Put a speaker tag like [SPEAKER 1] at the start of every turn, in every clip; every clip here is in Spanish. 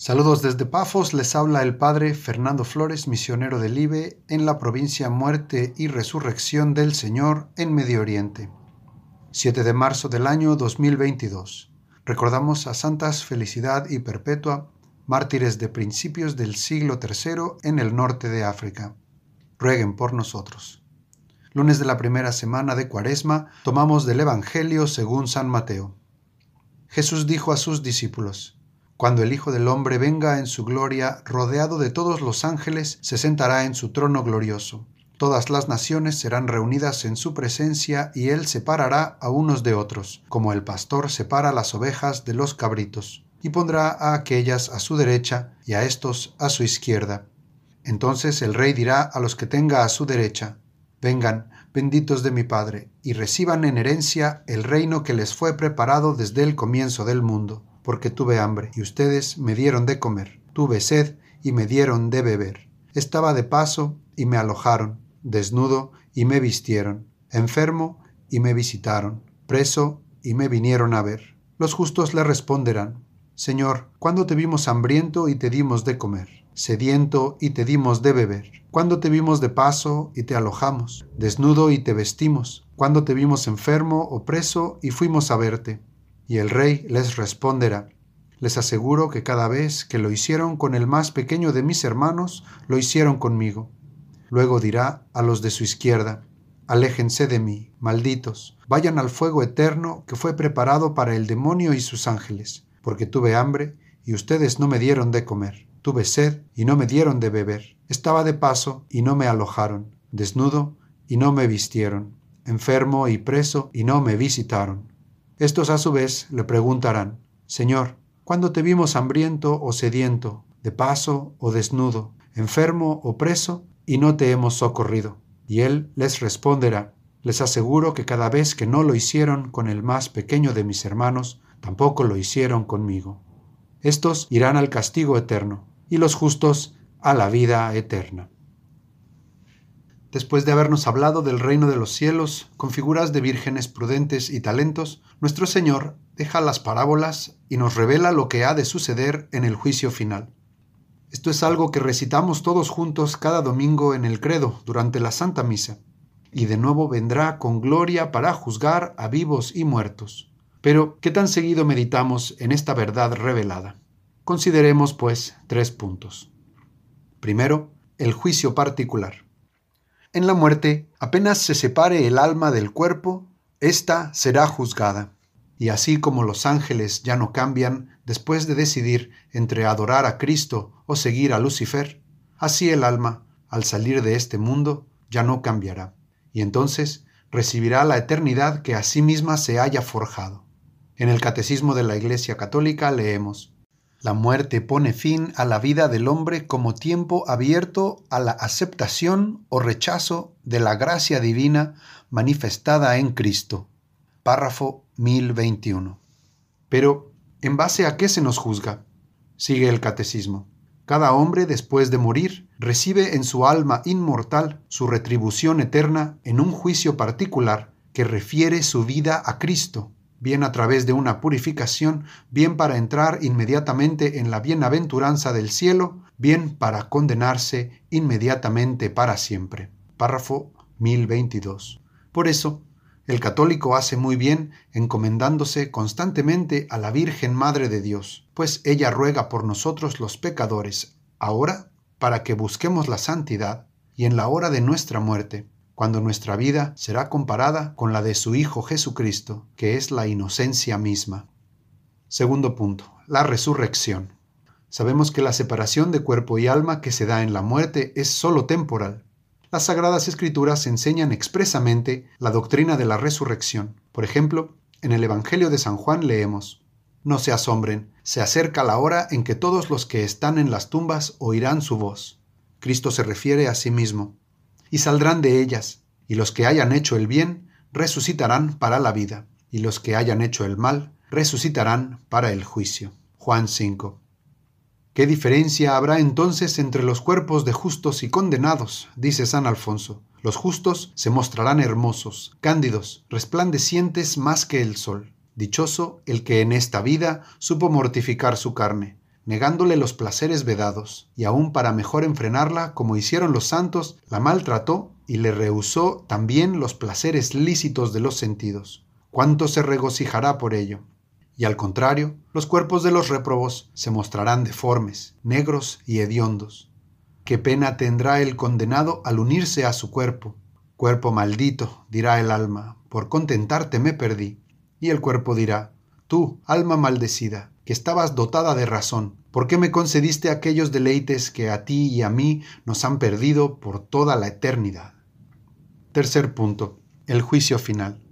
[SPEAKER 1] Saludos desde Pafos, les habla el Padre Fernando Flores, misionero del IBE en la provincia Muerte y Resurrección del Señor en Medio Oriente. 7 de marzo del año 2022. Recordamos a Santas Felicidad y Perpetua, mártires de principios del siglo III en el norte de África. Rueguen por nosotros. Lunes de la primera semana de Cuaresma, tomamos del Evangelio según San Mateo. Jesús dijo a sus discípulos, cuando el Hijo del Hombre venga en su gloria, rodeado de todos los ángeles, se sentará en su trono glorioso. Todas las naciones serán reunidas en su presencia y él separará a unos de otros, como el pastor separa las ovejas de los cabritos, y pondrá a aquellas a su derecha y a estos a su izquierda. Entonces el rey dirá a los que tenga a su derecha, Vengan, benditos de mi Padre, y reciban en herencia el reino que les fue preparado desde el comienzo del mundo porque tuve hambre, y ustedes me dieron de comer, tuve sed, y me dieron de beber. Estaba de paso, y me alojaron, desnudo, y me vistieron, enfermo, y me visitaron, preso, y me vinieron a ver. Los justos le responderán, Señor, ¿cuándo te vimos hambriento y te dimos de comer? Sediento y te dimos de beber. ¿Cuándo te vimos de paso y te alojamos? Desnudo y te vestimos. ¿Cuándo te vimos enfermo o preso y fuimos a verte? Y el rey les responderá, les aseguro que cada vez que lo hicieron con el más pequeño de mis hermanos, lo hicieron conmigo. Luego dirá a los de su izquierda, Aléjense de mí, malditos, vayan al fuego eterno que fue preparado para el demonio y sus ángeles, porque tuve hambre y ustedes no me dieron de comer, tuve sed y no me dieron de beber, estaba de paso y no me alojaron, desnudo y no me vistieron, enfermo y preso y no me visitaron. Estos a su vez le preguntarán, Señor, ¿cuándo te vimos hambriento o sediento, de paso o desnudo, enfermo o preso, y no te hemos socorrido? Y él les responderá, les aseguro que cada vez que no lo hicieron con el más pequeño de mis hermanos, tampoco lo hicieron conmigo. Estos irán al castigo eterno, y los justos a la vida eterna. Después de habernos hablado del reino de los cielos, con figuras de vírgenes prudentes y talentos, nuestro Señor deja las parábolas y nos revela lo que ha de suceder en el juicio final. Esto es algo que recitamos todos juntos cada domingo en el credo durante la Santa Misa, y de nuevo vendrá con gloria para juzgar a vivos y muertos. Pero, ¿qué tan seguido meditamos en esta verdad revelada? Consideremos, pues, tres puntos. Primero, el juicio particular. En la muerte, apenas se separe el alma del cuerpo, ésta será juzgada. Y así como los ángeles ya no cambian después de decidir entre adorar a Cristo o seguir a Lucifer, así el alma, al salir de este mundo, ya no cambiará, y entonces recibirá la eternidad que a sí misma se haya forjado. En el Catecismo de la Iglesia Católica leemos, la muerte pone fin a la vida del hombre como tiempo abierto a la aceptación o rechazo de la gracia divina manifestada en Cristo. Párrafo 1021. Pero, ¿en base a qué se nos juzga? Sigue el catecismo. Cada hombre después de morir recibe en su alma inmortal su retribución eterna en un juicio particular que refiere su vida a Cristo bien a través de una purificación, bien para entrar inmediatamente en la bienaventuranza del cielo, bien para condenarse inmediatamente para siempre. Párrafo 1022. Por eso, el católico hace muy bien encomendándose constantemente a la Virgen Madre de Dios, pues ella ruega por nosotros los pecadores, ahora para que busquemos la santidad y en la hora de nuestra muerte, cuando nuestra vida será comparada con la de su Hijo Jesucristo, que es la inocencia misma. Segundo punto, la resurrección. Sabemos que la separación de cuerpo y alma que se da en la muerte es sólo temporal. Las Sagradas Escrituras enseñan expresamente la doctrina de la resurrección. Por ejemplo, en el Evangelio de San Juan leemos, No se asombren, se acerca la hora en que todos los que están en las tumbas oirán su voz. Cristo se refiere a sí mismo y saldrán de ellas, y los que hayan hecho el bien resucitarán para la vida, y los que hayan hecho el mal resucitarán para el juicio. Juan 5. ¿Qué diferencia habrá entonces entre los cuerpos de justos y condenados? dice San Alfonso. Los justos se mostrarán hermosos, cándidos, resplandecientes más que el sol. Dichoso el que en esta vida supo mortificar su carne, negándole los placeres vedados, y aún para mejor enfrenarla, como hicieron los santos, la maltrató y le rehusó también los placeres lícitos de los sentidos. ¿Cuánto se regocijará por ello? Y al contrario, los cuerpos de los réprobos se mostrarán deformes, negros y hediondos. ¿Qué pena tendrá el condenado al unirse a su cuerpo? Cuerpo maldito, dirá el alma, por contentarte me perdí. Y el cuerpo dirá, tú, alma maldecida, que estabas dotada de razón, ¿por qué me concediste aquellos deleites que a ti y a mí nos han perdido por toda la eternidad? Tercer punto, el juicio final.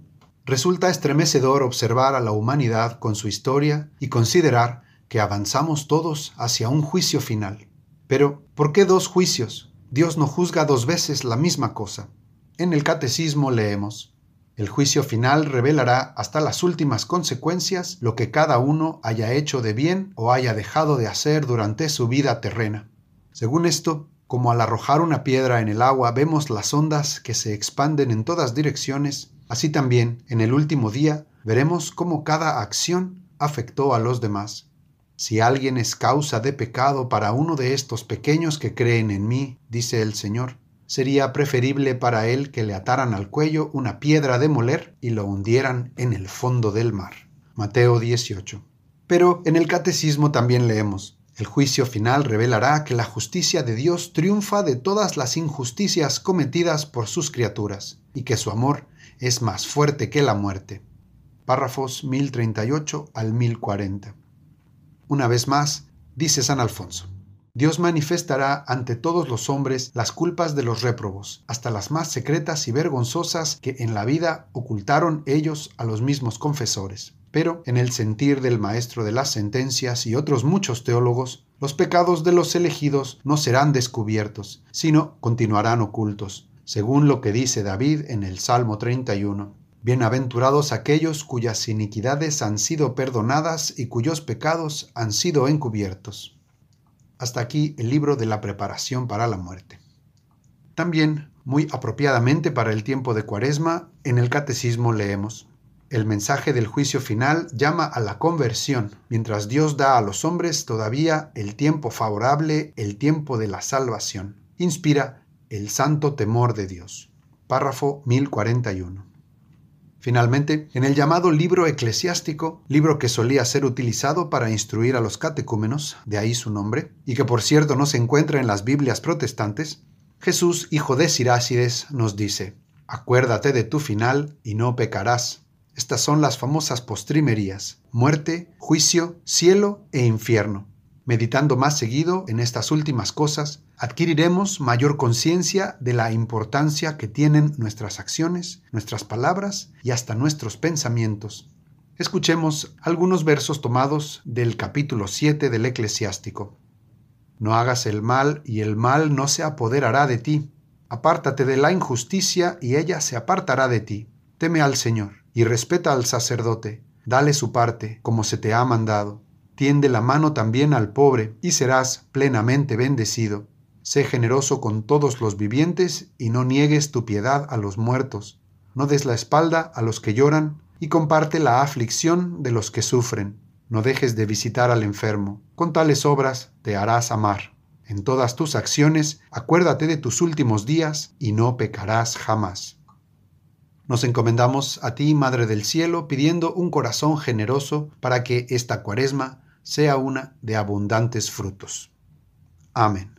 [SPEAKER 1] Resulta estremecedor observar a la humanidad con su historia y considerar que avanzamos todos hacia un juicio final. Pero, ¿por qué dos juicios? Dios no juzga dos veces la misma cosa. En el catecismo leemos, el juicio final revelará hasta las últimas consecuencias lo que cada uno haya hecho de bien o haya dejado de hacer durante su vida terrena. Según esto, como al arrojar una piedra en el agua vemos las ondas que se expanden en todas direcciones, así también en el último día veremos cómo cada acción afectó a los demás. Si alguien es causa de pecado para uno de estos pequeños que creen en mí, dice el Señor, sería preferible para él que le ataran al cuello una piedra de moler y lo hundieran en el fondo del mar. Mateo 18. Pero en el catecismo también leemos, el juicio final revelará que la justicia de Dios triunfa de todas las injusticias cometidas por sus criaturas y que su amor es más fuerte que la muerte. Párrafos 1038 al 1040. Una vez más, dice San Alfonso. Dios manifestará ante todos los hombres las culpas de los réprobos, hasta las más secretas y vergonzosas que en la vida ocultaron ellos a los mismos confesores. Pero, en el sentir del maestro de las sentencias y otros muchos teólogos, los pecados de los elegidos no serán descubiertos, sino continuarán ocultos, según lo que dice David en el Salmo 31. Bienaventurados aquellos cuyas iniquidades han sido perdonadas y cuyos pecados han sido encubiertos. Hasta aquí el libro de la preparación para la muerte. También, muy apropiadamente para el tiempo de Cuaresma, en el Catecismo leemos, el mensaje del juicio final llama a la conversión, mientras Dios da a los hombres todavía el tiempo favorable, el tiempo de la salvación. Inspira el santo temor de Dios. Párrafo 1041. Finalmente, en el llamado libro eclesiástico, libro que solía ser utilizado para instruir a los catecúmenos, de ahí su nombre, y que por cierto no se encuentra en las Biblias protestantes, Jesús, hijo de Sirácides, nos dice, Acuérdate de tu final y no pecarás. Estas son las famosas postrimerías, muerte, juicio, cielo e infierno. Meditando más seguido en estas últimas cosas, adquiriremos mayor conciencia de la importancia que tienen nuestras acciones, nuestras palabras y hasta nuestros pensamientos. Escuchemos algunos versos tomados del capítulo 7 del eclesiástico. No hagas el mal y el mal no se apoderará de ti. Apártate de la injusticia y ella se apartará de ti. Teme al Señor y respeta al sacerdote. Dale su parte, como se te ha mandado tiende la mano también al pobre y serás plenamente bendecido. Sé generoso con todos los vivientes y no niegues tu piedad a los muertos. No des la espalda a los que lloran y comparte la aflicción de los que sufren. No dejes de visitar al enfermo. Con tales obras te harás amar. En todas tus acciones acuérdate de tus últimos días y no pecarás jamás. Nos encomendamos a ti, Madre del Cielo, pidiendo un corazón generoso para que esta cuaresma sea una de abundantes frutos. Amén.